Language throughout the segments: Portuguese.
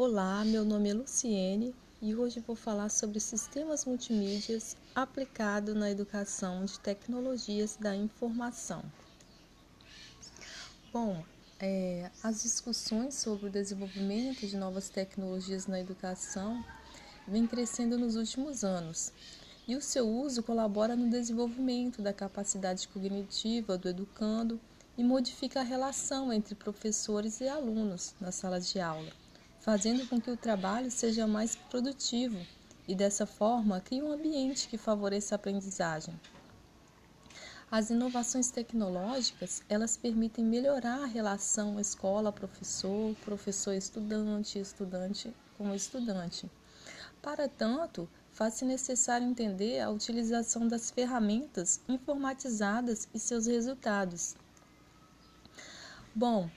Olá, meu nome é Luciene e hoje vou falar sobre sistemas multimídias aplicado na educação de tecnologias da informação. Bom, é, as discussões sobre o desenvolvimento de novas tecnologias na educação vêm crescendo nos últimos anos e o seu uso colabora no desenvolvimento da capacidade cognitiva do educando e modifica a relação entre professores e alunos nas salas de aula fazendo com que o trabalho seja mais produtivo e dessa forma crie um ambiente que favoreça a aprendizagem. As inovações tecnológicas, elas permitem melhorar a relação escola-professor, professor-estudante, estudante com estudante. Para tanto, faz-se necessário entender a utilização das ferramentas informatizadas e seus resultados. Bom,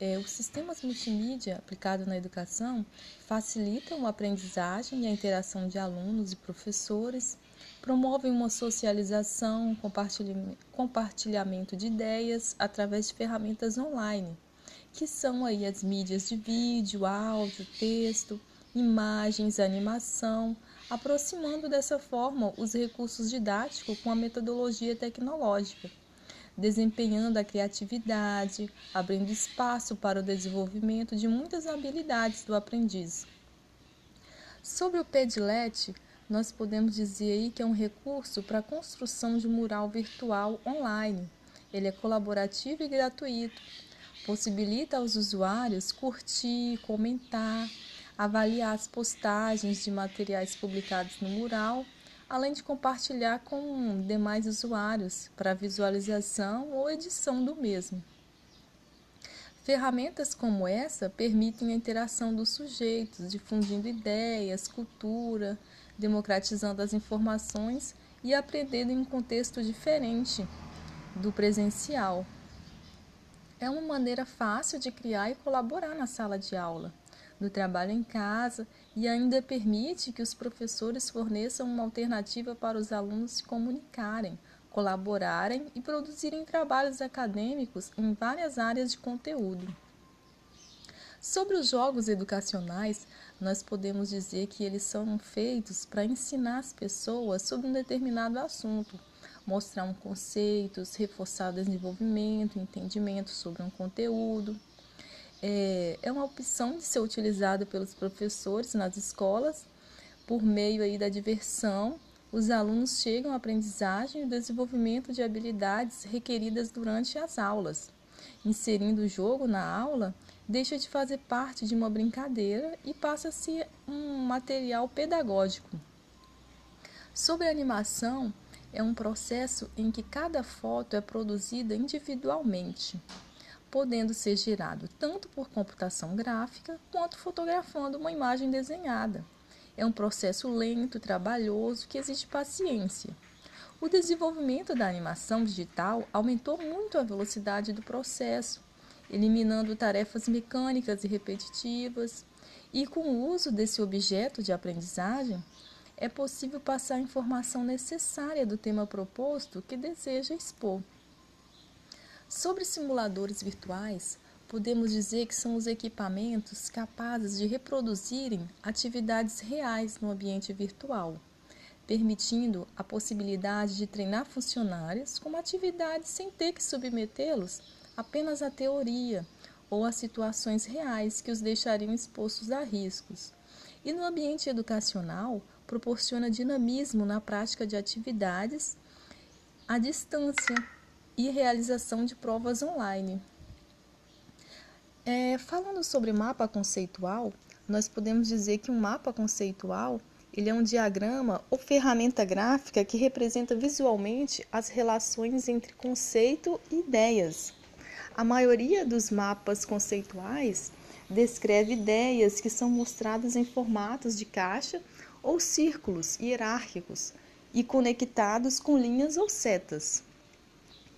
é, os sistemas multimídia aplicados na educação facilitam a aprendizagem e a interação de alunos e professores, promovem uma socialização, compartilhamento de ideias através de ferramentas online, que são aí as mídias de vídeo, áudio, texto, imagens, animação, aproximando dessa forma os recursos didáticos com a metodologia tecnológica desempenhando a criatividade, abrindo espaço para o desenvolvimento de muitas habilidades do aprendiz. Sobre o Padlet, nós podemos dizer aí que é um recurso para a construção de mural virtual online. Ele é colaborativo e gratuito. Possibilita aos usuários curtir, comentar, avaliar as postagens de materiais publicados no mural além de compartilhar com demais usuários para visualização ou edição do mesmo. Ferramentas como essa permitem a interação dos sujeitos, difundindo ideias, cultura, democratizando as informações e aprendendo em um contexto diferente do presencial. É uma maneira fácil de criar e colaborar na sala de aula do trabalho em casa e ainda permite que os professores forneçam uma alternativa para os alunos se comunicarem, colaborarem e produzirem trabalhos acadêmicos em várias áreas de conteúdo. Sobre os jogos educacionais, nós podemos dizer que eles são feitos para ensinar as pessoas sobre um determinado assunto, mostrar um conceito, reforçar o desenvolvimento, entendimento sobre um conteúdo é, é uma opção de ser utilizada pelos professores nas escolas. Por meio aí da diversão, os alunos chegam à aprendizagem e desenvolvimento de habilidades requeridas durante as aulas. Inserindo o jogo na aula, deixa de fazer parte de uma brincadeira e passa a ser um material pedagógico. Sobre a animação, é um processo em que cada foto é produzida individualmente podendo ser gerado tanto por computação gráfica quanto fotografando uma imagem desenhada. É um processo lento, trabalhoso, que exige paciência. O desenvolvimento da animação digital aumentou muito a velocidade do processo, eliminando tarefas mecânicas e repetitivas. E com o uso desse objeto de aprendizagem, é possível passar a informação necessária do tema proposto que deseja expor. Sobre simuladores virtuais, podemos dizer que são os equipamentos capazes de reproduzirem atividades reais no ambiente virtual, permitindo a possibilidade de treinar funcionários com atividades sem ter que submetê-los apenas à teoria ou a situações reais que os deixariam expostos a riscos. E no ambiente educacional, proporciona dinamismo na prática de atividades à distância e realização de provas online. É, falando sobre mapa conceitual, nós podemos dizer que um mapa conceitual ele é um diagrama ou ferramenta gráfica que representa visualmente as relações entre conceito e ideias. A maioria dos mapas conceituais descreve ideias que são mostradas em formatos de caixa ou círculos hierárquicos e conectados com linhas ou setas.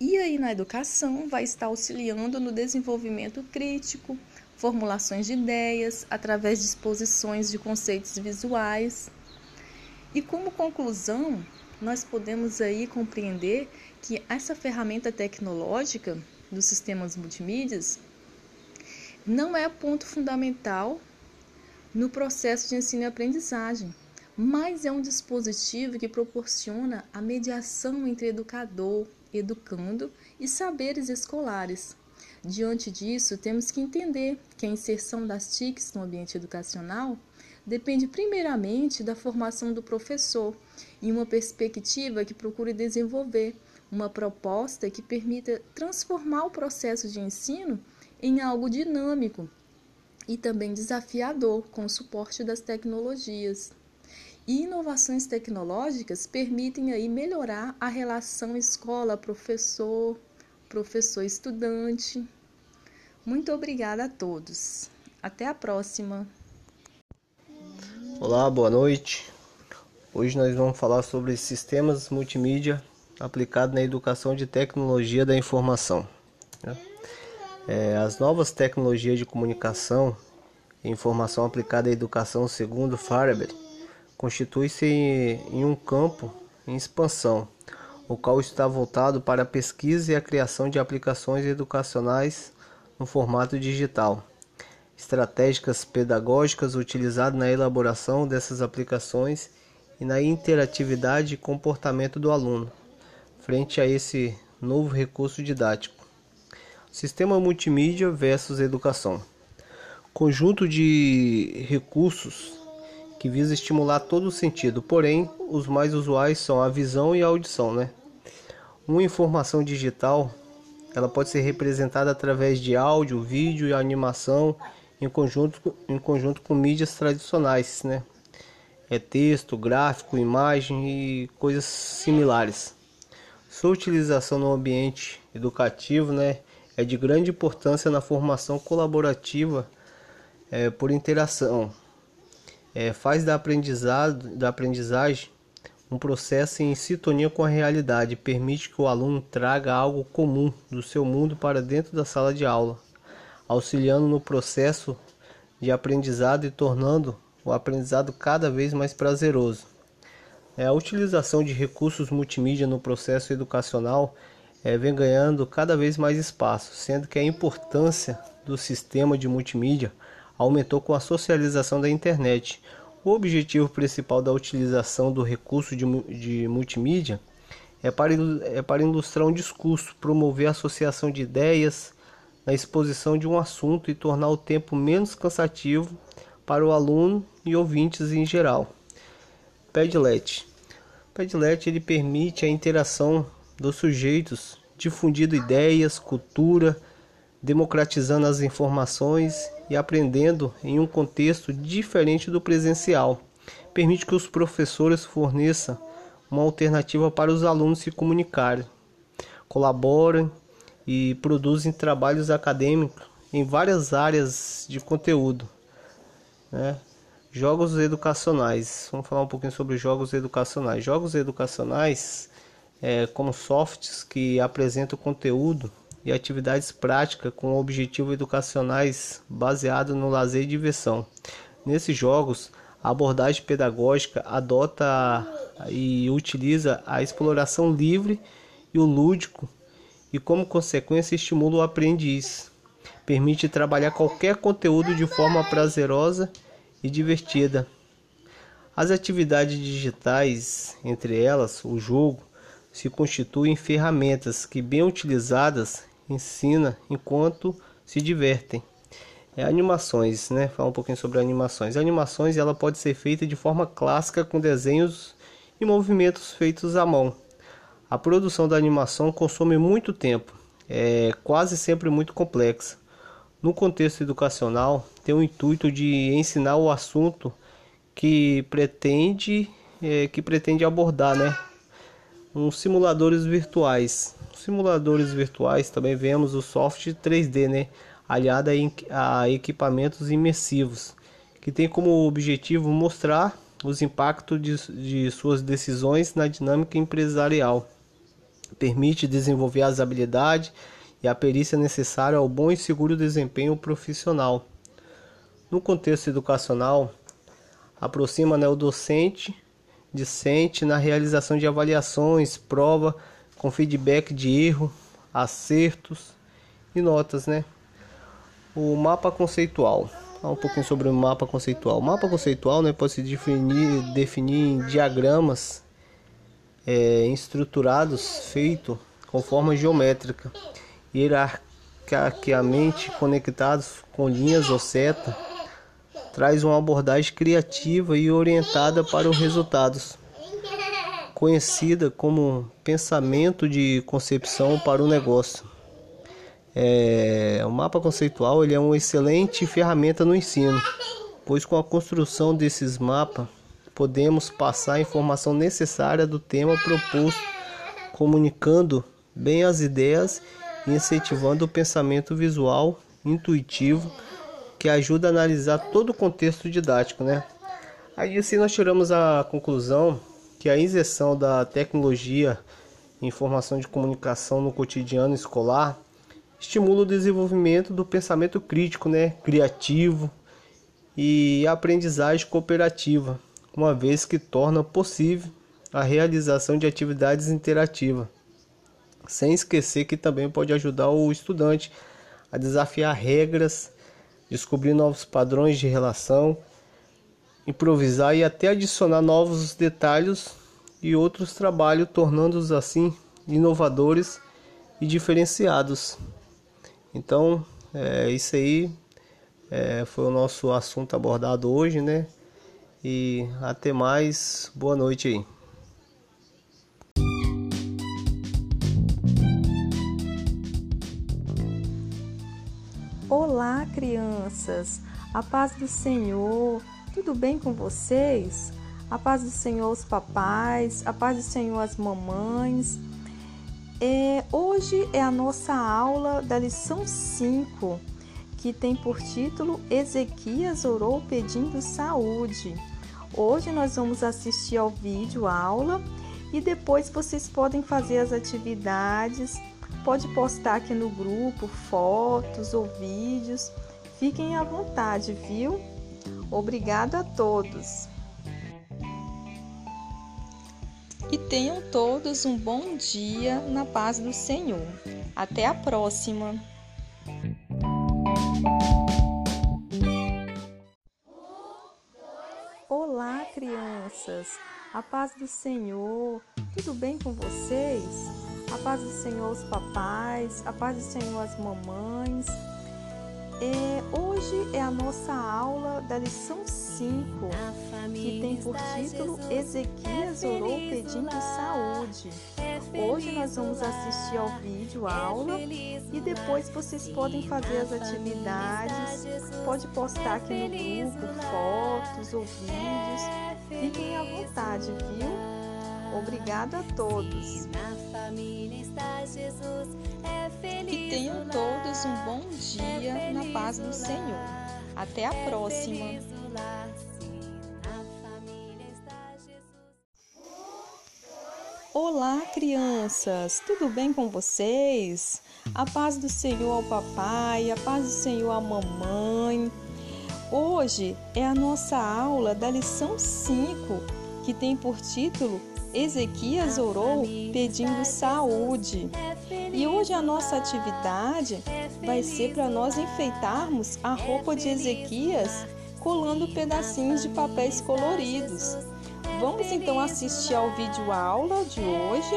E aí, na educação, vai estar auxiliando no desenvolvimento crítico, formulações de ideias, através de exposições de conceitos visuais. E como conclusão, nós podemos aí compreender que essa ferramenta tecnológica dos sistemas multimídias não é ponto fundamental no processo de ensino e aprendizagem, mas é um dispositivo que proporciona a mediação entre educador, educando e saberes escolares. Diante disso, temos que entender que a inserção das TICs no ambiente educacional depende primeiramente da formação do professor em uma perspectiva que procure desenvolver uma proposta que permita transformar o processo de ensino em algo dinâmico e também desafiador com o suporte das tecnologias. E inovações tecnológicas permitem aí melhorar a relação escola-professor, professor-estudante. Muito obrigada a todos. Até a próxima. Olá, boa noite. Hoje nós vamos falar sobre sistemas multimídia aplicados na educação de tecnologia da informação. Né? É, as novas tecnologias de comunicação e informação aplicada à educação, segundo Farber, constitui-se em um campo em expansão, o qual está voltado para a pesquisa e a criação de aplicações educacionais no formato digital. Estratégicas pedagógicas utilizadas na elaboração dessas aplicações e na interatividade e comportamento do aluno, frente a esse novo recurso didático. Sistema multimídia versus educação. Conjunto de recursos que visa estimular todo o sentido, porém, os mais usuais são a visão e a audição, né? Uma informação digital, ela pode ser representada através de áudio, vídeo e animação em conjunto, em conjunto com mídias tradicionais, né? É texto, gráfico, imagem e coisas similares. Sua utilização no ambiente educativo, né, é de grande importância na formação colaborativa é, por interação, é, faz da, aprendizado, da aprendizagem um processo em sintonia com a realidade, permite que o aluno traga algo comum do seu mundo para dentro da sala de aula, auxiliando no processo de aprendizado e tornando o aprendizado cada vez mais prazeroso. É, a utilização de recursos multimídia no processo educacional é, vem ganhando cada vez mais espaço, sendo que a importância do sistema de multimídia aumentou com a socialização da internet. O objetivo principal da utilização do recurso de, de multimídia é para, é para ilustrar um discurso, promover a associação de ideias na exposição de um assunto e tornar o tempo menos cansativo para o aluno e ouvintes em geral. Padlet. Padlet ele permite a interação dos sujeitos, difundindo ideias, cultura, democratizando as informações e aprendendo em um contexto diferente do presencial. Permite que os professores forneçam uma alternativa para os alunos se comunicarem, colaborem e produzem trabalhos acadêmicos em várias áreas de conteúdo. Né? Jogos educacionais. Vamos falar um pouquinho sobre jogos educacionais. Jogos educacionais é, como softs que apresentam conteúdo e atividades práticas com objetivos educacionais baseados no lazer e diversão. Nesses jogos, a abordagem pedagógica adota e utiliza a exploração livre e o lúdico e, como consequência, estimula o aprendiz. Permite trabalhar qualquer conteúdo de forma prazerosa e divertida. As atividades digitais, entre elas o jogo, se constituem ferramentas que, bem utilizadas, ensina enquanto se divertem. É, animações, né? Falar um pouquinho sobre animações. Animações ela pode ser feita de forma clássica com desenhos e movimentos feitos à mão. A produção da animação consome muito tempo, é quase sempre muito complexa. No contexto educacional, tem o intuito de ensinar o assunto que pretende é, que pretende abordar, né? Uns simuladores virtuais simuladores virtuais também vemos o software 3D, né, aliado a equipamentos imersivos, que tem como objetivo mostrar os impactos de, de suas decisões na dinâmica empresarial. Permite desenvolver as habilidades e a perícia necessária ao bom e seguro desempenho profissional. No contexto educacional, aproxima né, o docente discente na realização de avaliações, prova com feedback de erro, acertos e notas, né? O mapa conceitual. um pouquinho sobre o mapa conceitual. O mapa conceitual né, pode se definir, definir em diagramas é, estruturados feitos com forma geométrica, hierarquicamente conectados com linhas ou seta, traz uma abordagem criativa e orientada para os resultados, conhecida como pensamento de concepção para o negócio. É, o mapa conceitual ele é uma excelente ferramenta no ensino, pois com a construção desses mapas podemos passar a informação necessária do tema proposto, comunicando bem as ideias e incentivando o pensamento visual intuitivo que ajuda a analisar todo o contexto didático, né? Aí assim nós tiramos a conclusão que a inserção da tecnologia em informação de comunicação no cotidiano escolar estimula o desenvolvimento do pensamento crítico, né, criativo e aprendizagem cooperativa, uma vez que torna possível a realização de atividades interativas. Sem esquecer que também pode ajudar o estudante a desafiar regras, descobrir novos padrões de relação, improvisar e até adicionar novos detalhes e outros trabalhos, tornando-os assim inovadores e diferenciados. Então, é, isso aí é, foi o nosso assunto abordado hoje, né? E até mais, boa noite aí. Olá, crianças! A paz do Senhor, tudo bem com vocês? A paz do Senhor, os papais, a paz do Senhor, as mamães. É, hoje é a nossa aula da lição 5, que tem por título Ezequias orou pedindo saúde. Hoje nós vamos assistir ao vídeo aula e depois vocês podem fazer as atividades, pode postar aqui no grupo fotos ou vídeos. Fiquem à vontade, viu? Obrigada a todos. e tenham todos um bom dia na paz do Senhor. Até a próxima! Olá, crianças! A paz do Senhor, tudo bem com vocês? A paz do Senhor, os papais, a paz do Senhor, as mamães. É, hoje é a nossa aula da lição 5, que tem por título Ezequias orou pedindo saúde. Hoje nós vamos assistir ao vídeo aula e depois vocês podem fazer as atividades, pode postar aqui no grupo fotos ou vídeos. Fiquem à vontade, viu? Obrigada a todos. Que tenham todos um bom dia na paz do Senhor. Até a próxima! Olá, crianças! Tudo bem com vocês? A paz do Senhor ao papai, a paz do Senhor à mamãe. Hoje é a nossa aula da lição 5, que tem por título Ezequias orou pedindo saúde. E hoje a nossa atividade vai ser para nós enfeitarmos a roupa de Ezequias colando pedacinhos de papéis coloridos. Vamos então assistir ao vídeo aula de hoje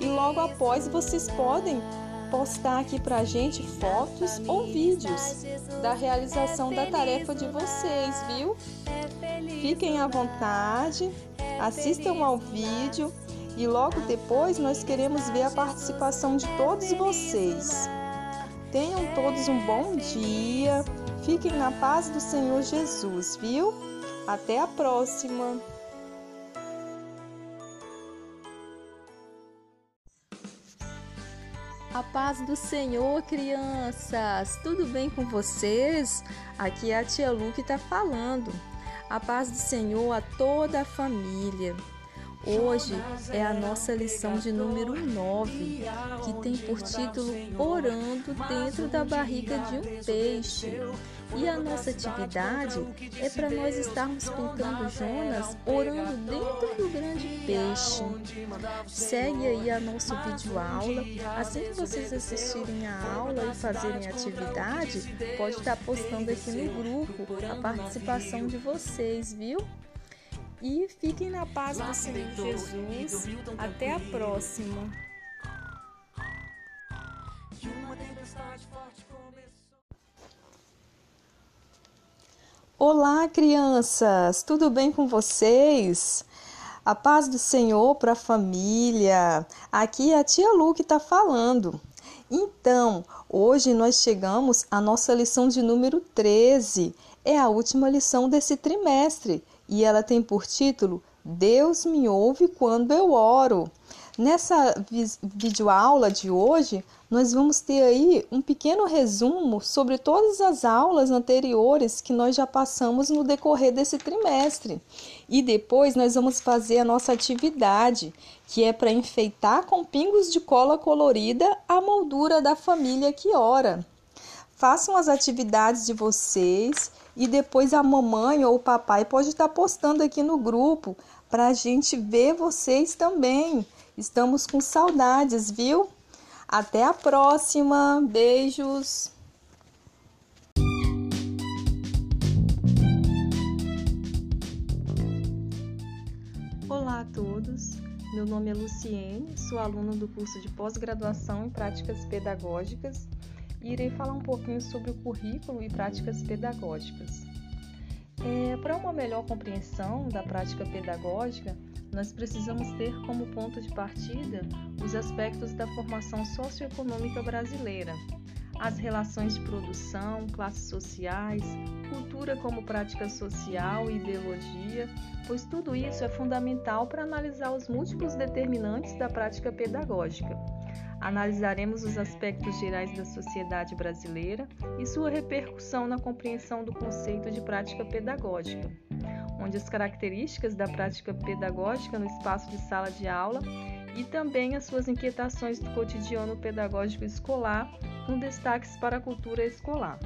e logo após vocês podem postar aqui pra gente fotos ou vídeos da realização da tarefa de vocês, viu? Fiquem à vontade, assistam ao vídeo e logo depois nós queremos ver a participação de todos vocês. Tenham todos um bom dia, fiquem na paz do Senhor Jesus, viu? Até a próxima! A paz do Senhor, crianças! Tudo bem com vocês? Aqui é a tia Lu que está falando. A paz do Senhor a toda a família. Hoje é a nossa lição de número 9, que tem por título Orando dentro da barriga de um peixe. E a nossa atividade é para nós estarmos pintando Jonas orando dentro do grande peixe. Segue aí a nosso vídeo aula. Assim que vocês assistirem a aula e fazerem a atividade, pode estar postando aqui no grupo a participação de vocês, viu? E fiquem na paz do Senhor Jesus. Até a próxima. Olá, crianças! Tudo bem com vocês? A paz do Senhor para a família. Aqui é a tia Lu que está falando. Então, hoje nós chegamos à nossa lição de número 13. É a última lição desse trimestre e ela tem por título Deus me ouve quando eu oro. Nessa videoaula de hoje, nós vamos ter aí um pequeno resumo sobre todas as aulas anteriores que nós já passamos no decorrer desse trimestre. E depois nós vamos fazer a nossa atividade, que é para enfeitar com pingos de cola colorida a moldura da família que ora. Façam as atividades de vocês e depois a mamãe ou o papai pode estar postando aqui no grupo para a gente ver vocês também. Estamos com saudades, viu? Até a próxima. Beijos. Olá a todos. Meu nome é Luciene, sou aluna do curso de pós-graduação em práticas pedagógicas e irei falar um pouquinho sobre o currículo e práticas pedagógicas. É, Para uma melhor compreensão da prática pedagógica, nós precisamos ter como ponto de partida os aspectos da formação socioeconômica brasileira, as relações de produção, classes sociais, cultura como prática social e ideologia, pois tudo isso é fundamental para analisar os múltiplos determinantes da prática pedagógica. Analisaremos os aspectos gerais da sociedade brasileira e sua repercussão na compreensão do conceito de prática pedagógica, onde as características da prática pedagógica no espaço de sala de aula e também as suas inquietações do cotidiano pedagógico escolar, com destaques para a cultura escolar.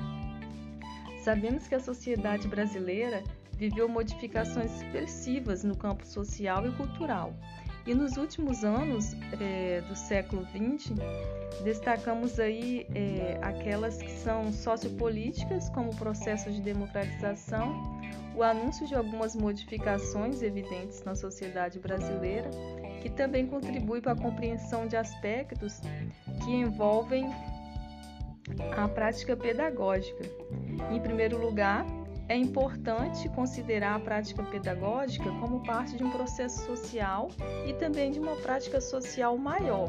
Sabemos que a sociedade brasileira viveu modificações expressivas no campo social e cultural e nos últimos anos é, do século XX, destacamos aí é, aquelas que são sociopolíticas, como o processo de democratização, o anúncio de algumas modificações evidentes na sociedade brasileira, que também contribui para a compreensão de aspectos que envolvem a prática pedagógica. Em primeiro lugar, é importante considerar a prática pedagógica como parte de um processo social e também de uma prática social maior,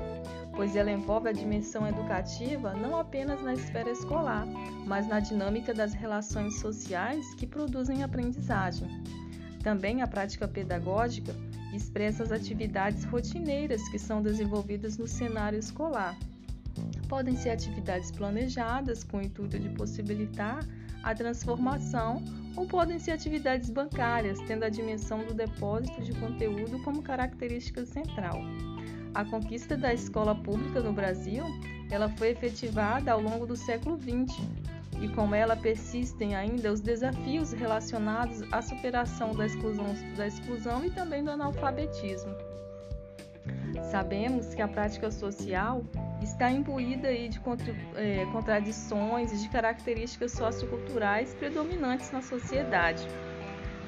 pois ela envolve a dimensão educativa não apenas na esfera escolar, mas na dinâmica das relações sociais que produzem aprendizagem. Também a prática pedagógica expressa as atividades rotineiras que são desenvolvidas no cenário escolar. Podem ser atividades planejadas com o intuito de possibilitar a transformação ou podem ser atividades bancárias, tendo a dimensão do depósito de conteúdo como característica central. A conquista da escola pública no Brasil, ela foi efetivada ao longo do século XX e com ela persistem ainda os desafios relacionados à superação da exclusão, da exclusão e também do analfabetismo. Sabemos que a prática social está imbuída aí de é, contradições e de características socioculturais predominantes na sociedade.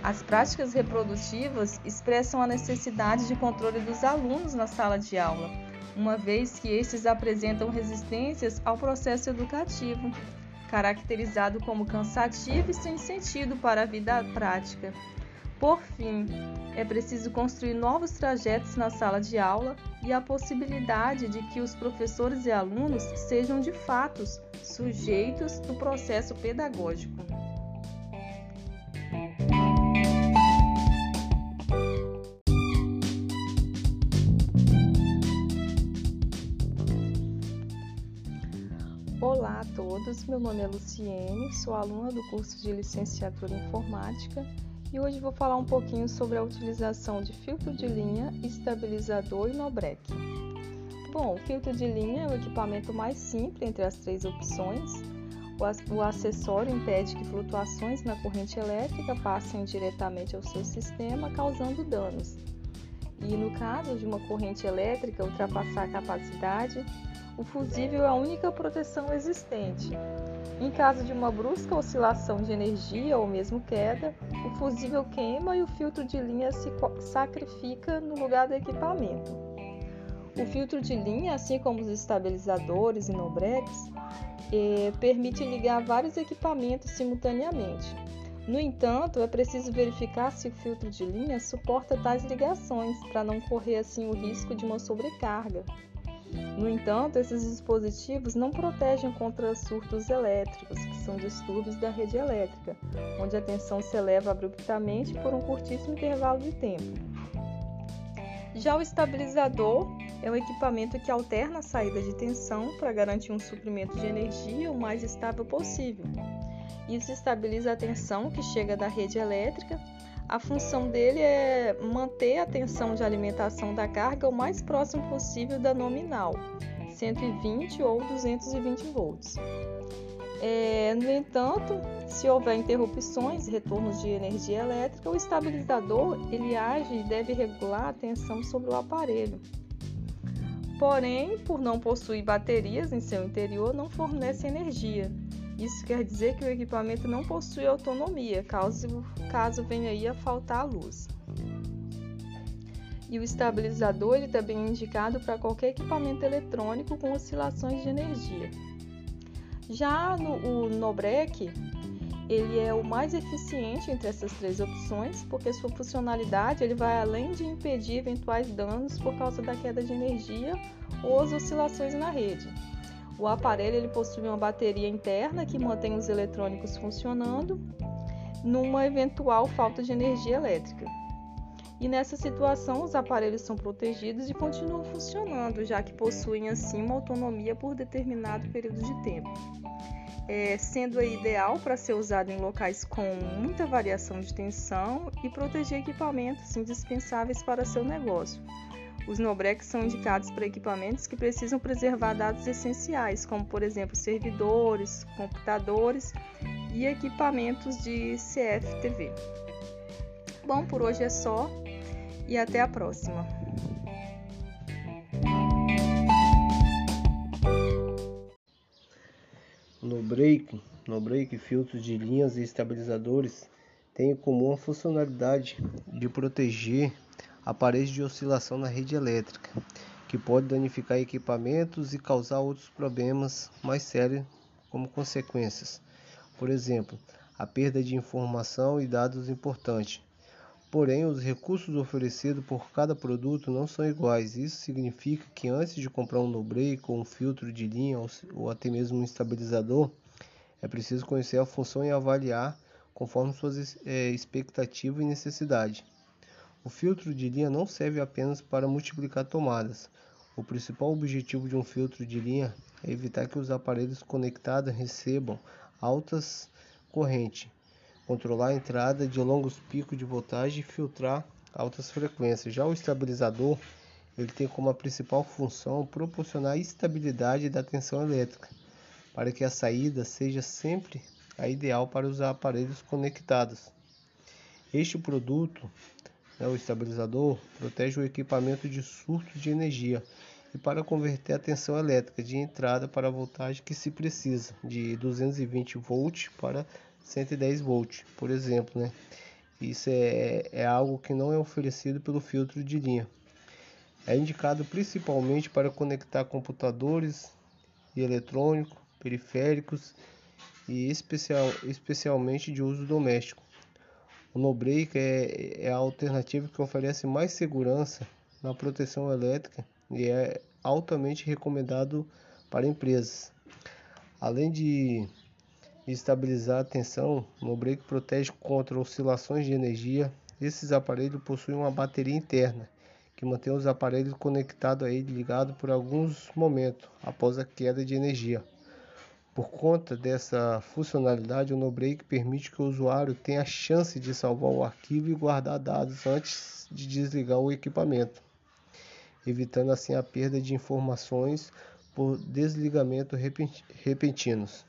As práticas reprodutivas expressam a necessidade de controle dos alunos na sala de aula, uma vez que estes apresentam resistências ao processo educativo, caracterizado como cansativo e sem sentido para a vida prática. Por fim, é preciso construir novos trajetos na sala de aula e a possibilidade de que os professores e alunos sejam de fato sujeitos do processo pedagógico. Olá a todos, meu nome é Luciene, sou aluna do curso de Licenciatura em Informática e hoje vou falar um pouquinho sobre a utilização de filtro de linha, estabilizador e no-break. Bom, o filtro de linha é o equipamento mais simples entre as três opções. O acessório impede que flutuações na corrente elétrica passem diretamente ao seu sistema, causando danos. E no caso de uma corrente elétrica ultrapassar a capacidade, o fusível é a única proteção existente. Em caso de uma brusca oscilação de energia ou mesmo queda, o fusível queima e o filtro de linha se sacrifica no lugar do equipamento. O filtro de linha, assim como os estabilizadores e no-breaks, eh, permite ligar vários equipamentos simultaneamente. No entanto, é preciso verificar se o filtro de linha suporta tais ligações para não correr assim o risco de uma sobrecarga. No entanto, esses dispositivos não protegem contra surtos elétricos, que são distúrbios da rede elétrica, onde a tensão se eleva abruptamente por um curtíssimo intervalo de tempo. Já o estabilizador é um equipamento que alterna a saída de tensão para garantir um suprimento de energia o mais estável possível. Isso estabiliza a tensão que chega da rede elétrica a função dele é manter a tensão de alimentação da carga o mais próximo possível da nominal, 120 ou 220 volts. É, no entanto, se houver interrupções, retornos de energia elétrica, o estabilizador ele age e deve regular a tensão sobre o aparelho. Porém, por não possuir baterias em seu interior, não fornece energia isso quer dizer que o equipamento não possui autonomia, caso, caso venha aí a faltar a luz. E o estabilizador ele também é indicado para qualquer equipamento eletrônico com oscilações de energia. Já no, o Nobrec, ele é o mais eficiente entre essas três opções, porque sua funcionalidade ele vai além de impedir eventuais danos por causa da queda de energia ou as oscilações na rede. O aparelho ele possui uma bateria interna que mantém os eletrônicos funcionando numa eventual falta de energia elétrica. E nessa situação, os aparelhos são protegidos e continuam funcionando, já que possuem assim uma autonomia por determinado período de tempo, é, sendo ideal para ser usado em locais com muita variação de tensão e proteger equipamentos indispensáveis para seu negócio. Os Nobrex são indicados para equipamentos que precisam preservar dados essenciais, como por exemplo servidores, computadores e equipamentos de CFTV. Bom, por hoje é só e até a próxima. No break, no break, filtros de linhas e estabilizadores têm em comum a funcionalidade de proteger aparelhos de oscilação na rede elétrica, que pode danificar equipamentos e causar outros problemas mais sérios como consequências. Por exemplo, a perda de informação e dados importantes. Porém, os recursos oferecidos por cada produto não são iguais. Isso significa que antes de comprar um no-break ou um filtro de linha ou até mesmo um estabilizador, é preciso conhecer a função e avaliar conforme suas é, expectativas e necessidades. O filtro de linha não serve apenas para multiplicar tomadas. O principal objetivo de um filtro de linha é evitar que os aparelhos conectados recebam altas correntes, controlar a entrada de longos picos de voltagem e filtrar altas frequências. Já o estabilizador, ele tem como principal função proporcionar estabilidade da tensão elétrica, para que a saída seja sempre a ideal para os aparelhos conectados. Este produto né, o estabilizador protege o equipamento de surtos de energia e para converter a tensão elétrica de entrada para a voltagem que se precisa, de 220 volts para 110 volts, por exemplo. Né? Isso é, é algo que não é oferecido pelo filtro de linha. É indicado principalmente para conectar computadores e eletrônicos, periféricos e especial, especialmente de uso doméstico. O no-break é, é a alternativa que oferece mais segurança na proteção elétrica e é altamente recomendado para empresas. Além de estabilizar a tensão, o no-break protege contra oscilações de energia. Esses aparelhos possuem uma bateria interna que mantém os aparelhos conectados a ele ligado por alguns momentos após a queda de energia. Por conta dessa funcionalidade, o NoBreak permite que o usuário tenha a chance de salvar o arquivo e guardar dados antes de desligar o equipamento, evitando assim a perda de informações por desligamento repentinos.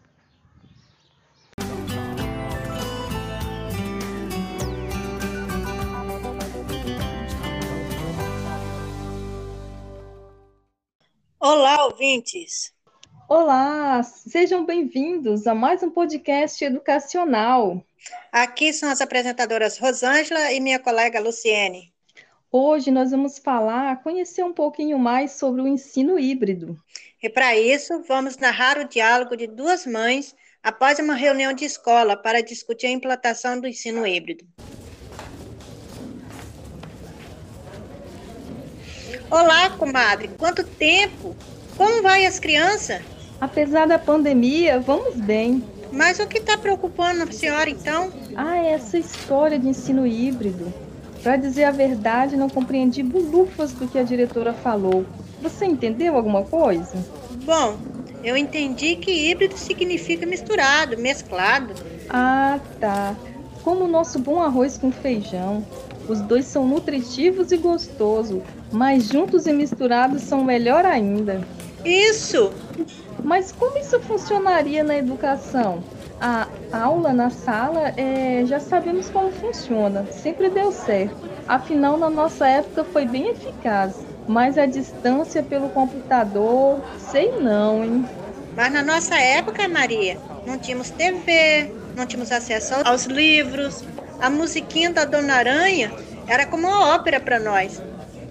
Olá, ouvintes! Olá, sejam bem-vindos a mais um podcast educacional. Aqui são as apresentadoras Rosângela e minha colega Luciene. Hoje nós vamos falar, conhecer um pouquinho mais sobre o ensino híbrido. E para isso, vamos narrar o diálogo de duas mães após uma reunião de escola para discutir a implantação do ensino híbrido. Olá, comadre, quanto tempo? Como vai as crianças? Apesar da pandemia, vamos bem. Mas o que está preocupando a senhora então? Ah, essa história de ensino híbrido. Para dizer a verdade, não compreendi bulufas do que a diretora falou. Você entendeu alguma coisa? Bom, eu entendi que híbrido significa misturado, mesclado. Ah, tá. Como o nosso bom arroz com feijão. Os dois são nutritivos e gostosos, mas juntos e misturados são melhor ainda. Isso! Mas como isso funcionaria na educação? A aula na sala, é, já sabemos como funciona, sempre deu certo. Afinal, na nossa época foi bem eficaz. Mas a distância pelo computador, sei não, hein? Mas na nossa época, Maria, não tínhamos TV, não tínhamos acesso aos livros, a musiquinha da Dona Aranha era como uma ópera para nós.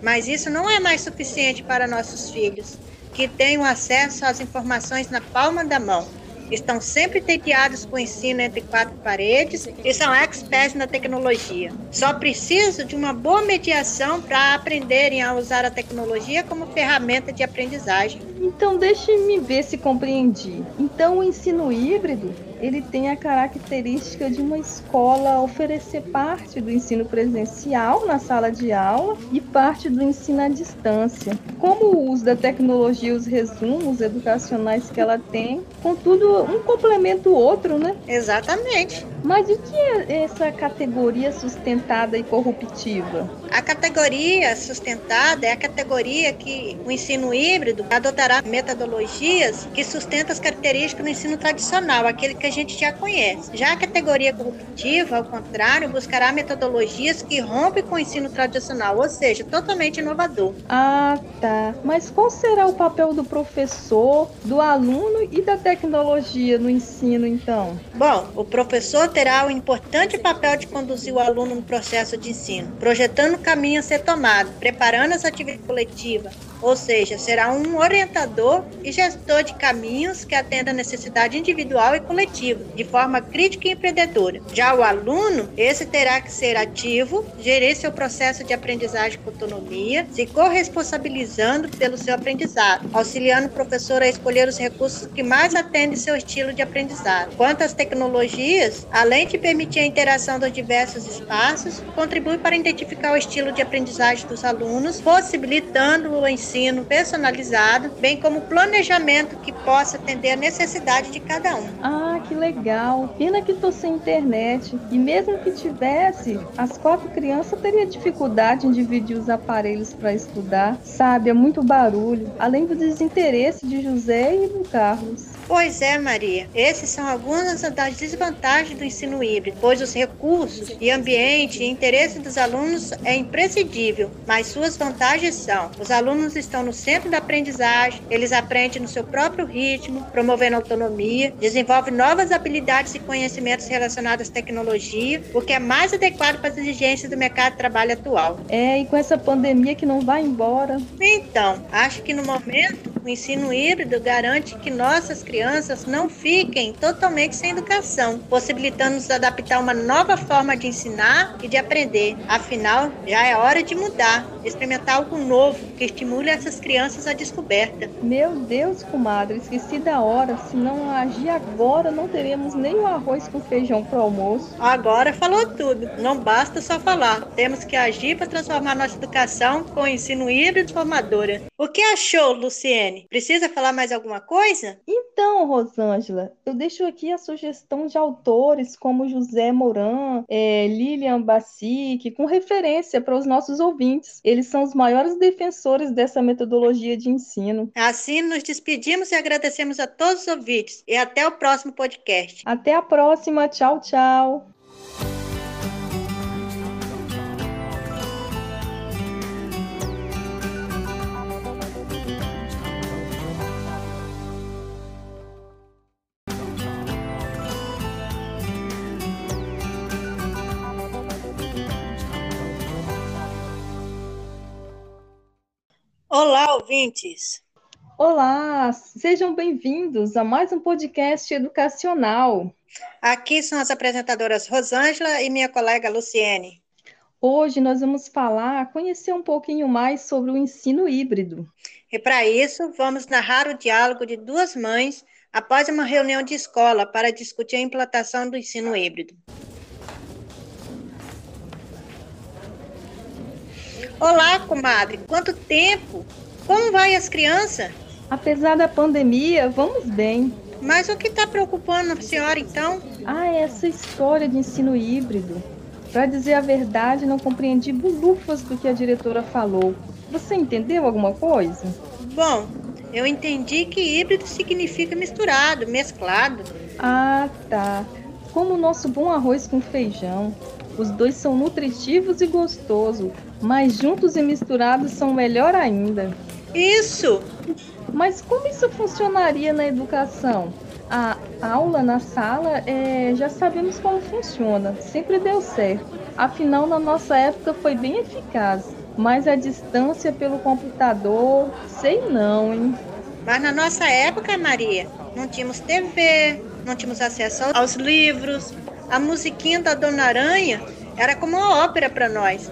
Mas isso não é mais suficiente para nossos filhos, que o acesso às informações na palma da mão. Estão sempre tediados com o ensino entre quatro paredes e são experts na tecnologia. Só preciso de uma boa mediação para aprenderem a usar a tecnologia como ferramenta de aprendizagem. Então, deixe-me ver se compreendi. Então, o ensino híbrido ele tem a característica de uma escola oferecer parte do ensino presencial na sala de aula e parte do ensino à distância. Como o uso da tecnologia, os resumos educacionais que ela tem, contudo, um complementa o outro, né? Exatamente. Mas o que é essa categoria sustentada e corruptiva? A categoria sustentada é a categoria que o ensino híbrido adotará metodologias que sustentam as características do ensino tradicional, aquele que a gente já conhece. Já a categoria corruptiva, ao contrário, buscará metodologias que rompem com o ensino tradicional, ou seja, totalmente inovador. Ah, tá. Mas qual será o papel do professor, do aluno e da tecnologia no ensino, então? Bom, o professor terá o importante papel de conduzir o aluno no processo de ensino, projetando o caminho a ser tomado, preparando as atividades coletivas, ou seja, será um orientador e gestor de caminhos que atenda a necessidade individual e coletiva, de forma crítica e empreendedora. Já o aluno, esse terá que ser ativo, gerir seu processo de aprendizagem com autonomia, se corresponsabilizando pelo seu aprendizado, auxiliando o professor a escolher os recursos que mais atendem seu estilo de aprendizado. Quanto às tecnologias, além de permitir a interação dos diversos espaços, contribui para identificar o estilo de aprendizagem dos alunos, possibilitando o ensino ensino personalizado, bem como planejamento que possa atender a necessidade de cada um. Ah, que legal! Pena que estou sem internet. E mesmo que tivesse, as quatro crianças teriam dificuldade em dividir os aparelhos para estudar. Sabe, é muito barulho, além do desinteresse de José e do Carlos. Pois é, Maria. Esses são algumas das desvantagens do ensino híbrido, pois os recursos e ambiente e interesse dos alunos é imprescindível, mas suas vantagens são: os alunos estão no centro da aprendizagem, eles aprendem no seu próprio ritmo, promovendo autonomia, desenvolvem novas habilidades e conhecimentos relacionados à tecnologia, o que é mais adequado para as exigências do mercado de trabalho atual. É, e com essa pandemia que não vai embora. Então, acho que no momento o ensino híbrido garante que nossas crianças não fiquem totalmente sem educação, possibilitando-nos adaptar uma nova forma de ensinar e de aprender. Afinal, já é hora de mudar, experimentar algo novo que estimule essas crianças à descoberta. Meu Deus, comadre, esqueci da hora. Se não agir agora, não teremos nem o arroz com feijão para almoço. Agora falou tudo. Não basta só falar. Temos que agir para transformar nossa educação com ensino híbrido formadora. O que achou, Luciene? Precisa falar mais alguma coisa? Então, Rosângela, eu deixo aqui a sugestão de autores como José Moran, é, Lilian Bassic, com referência para os nossos ouvintes. Eles são os maiores defensores dessa metodologia de ensino. Assim, nos despedimos e agradecemos a todos os ouvintes. E até o próximo podcast. Até a próxima. Tchau, tchau. Olá, ouvintes! Olá, sejam bem-vindos a mais um podcast educacional. Aqui são as apresentadoras Rosângela e minha colega Luciene. Hoje nós vamos falar, conhecer um pouquinho mais sobre o ensino híbrido. E para isso, vamos narrar o diálogo de duas mães após uma reunião de escola para discutir a implantação do ensino híbrido. Olá, comadre, quanto tempo? Como vai as crianças? Apesar da pandemia, vamos bem. Mas o que está preocupando a senhora então? Ah, essa história de ensino híbrido. Para dizer a verdade, não compreendi bulufas do que a diretora falou. Você entendeu alguma coisa? Bom, eu entendi que híbrido significa misturado, mesclado. Ah, tá. Como o nosso bom arroz com feijão. Os dois são nutritivos e gostosos, mas juntos e misturados são melhor ainda. Isso! Mas como isso funcionaria na educação? A aula na sala, é, já sabemos como funciona, sempre deu certo. Afinal, na nossa época foi bem eficaz. Mas a distância pelo computador, sei não, hein? Mas na nossa época, Maria, não tínhamos TV, não tínhamos acesso aos livros, a musiquinha da Dona Aranha era como uma ópera para nós.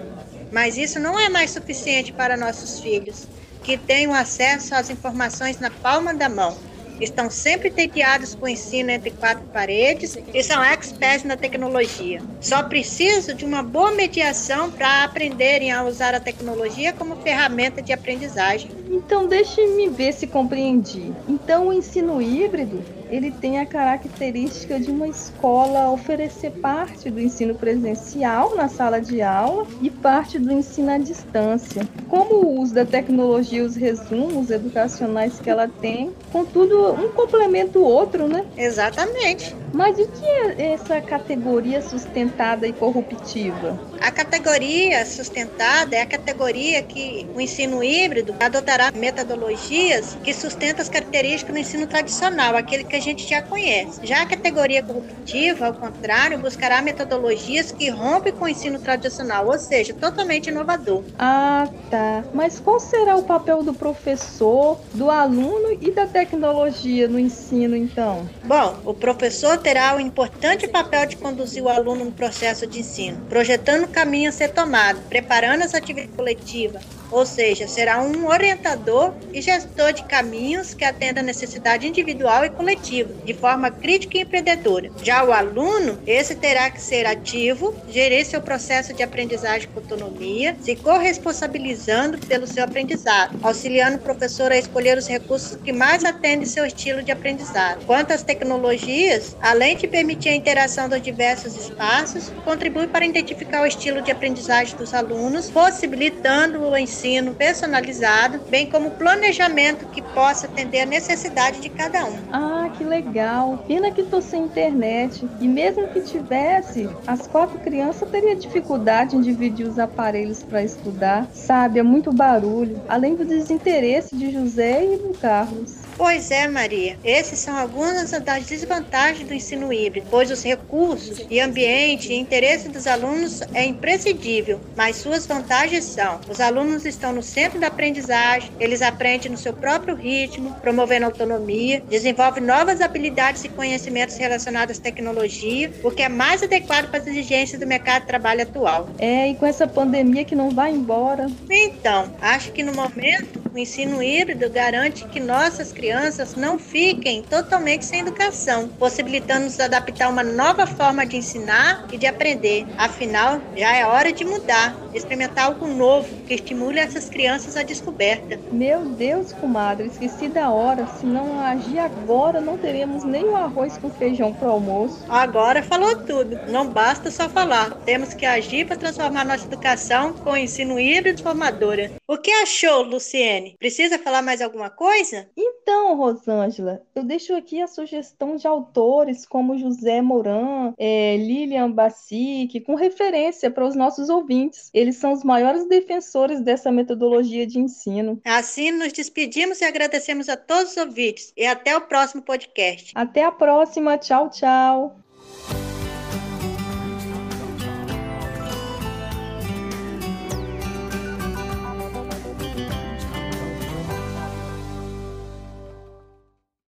Mas isso não é mais suficiente para nossos filhos, que têm acesso às informações na palma da mão. Estão sempre tediados com o ensino entre quatro paredes e são experts na tecnologia. Só preciso de uma boa mediação para aprenderem a usar a tecnologia como ferramenta de aprendizagem. Então, deixe-me ver se compreendi. Então, o ensino híbrido ele tem a característica de uma escola oferecer parte do ensino presencial na sala de aula e parte do ensino à distância. Como o uso da tecnologia, os resumos educacionais que ela tem, contudo, um complementa o outro, né? Exatamente. Mas o que é essa categoria sustentada e corruptiva? A categoria sustentada é a categoria que o ensino híbrido adotará metodologias que sustentam as características do ensino tradicional, aquele que a gente já conhece. Já a categoria corruptiva, ao contrário, buscará metodologias que rompem com o ensino tradicional, ou seja, totalmente inovador. Ah, tá. Mas qual será o papel do professor, do aluno e da tecnologia no ensino, então? Bom, o professor terá o importante papel de conduzir o aluno no processo de ensino, projetando o caminho a ser tomado, preparando as atividades coletivas, ou seja, será um orientador e gestor de caminhos que atenda a necessidade individual e coletiva, de forma crítica e empreendedora. Já o aluno, esse terá que ser ativo, gerir seu processo de aprendizagem com autonomia, se corresponsabilizando pelo seu aprendizado, auxiliando o professor a escolher os recursos que mais atendem seu estilo de aprendizado. Quanto às tecnologias, além de permitir a interação dos diversos espaços, contribui para identificar o estilo de aprendizagem dos alunos, possibilitando o ensino ensino personalizado, bem como planejamento que possa atender a necessidade de cada um. Ah, que legal! Pena que estou sem internet. E mesmo que tivesse, as quatro crianças teriam dificuldade em dividir os aparelhos para estudar. Sabe, é muito barulho, além do desinteresse de José e do Carlos. Pois é, Maria. Esses são algumas das desvantagens do ensino híbrido, pois os recursos e ambiente e interesse dos alunos é imprescindível, mas suas vantagens são: os alunos estão no centro da aprendizagem, eles aprendem no seu próprio ritmo, promovendo autonomia, desenvolvem novas habilidades e conhecimentos relacionados à tecnologia, o que é mais adequado para as exigências do mercado de trabalho atual. É, e com essa pandemia que não vai embora. Então, acho que no momento o ensino híbrido garante que nossas crianças não fiquem totalmente sem educação, possibilitando-nos adaptar uma nova forma de ensinar e de aprender. Afinal, já é hora de mudar, experimentar algo novo que estimule essas crianças à descoberta. Meu Deus, comadre, esqueci da hora. Se não agir agora, não teremos nem o arroz com feijão para o almoço. Agora falou tudo. Não basta só falar. Temos que agir para transformar nossa educação com ensino híbrido formadora. O que achou, Luciene? Precisa falar mais alguma coisa? Então, Rosângela, eu deixo aqui a sugestão de autores como José Moran, é, Lilian Bassic, com referência para os nossos ouvintes. Eles são os maiores defensores dessa metodologia de ensino. Assim, nos despedimos e agradecemos a todos os ouvintes. E até o próximo podcast. Até a próxima. Tchau, tchau.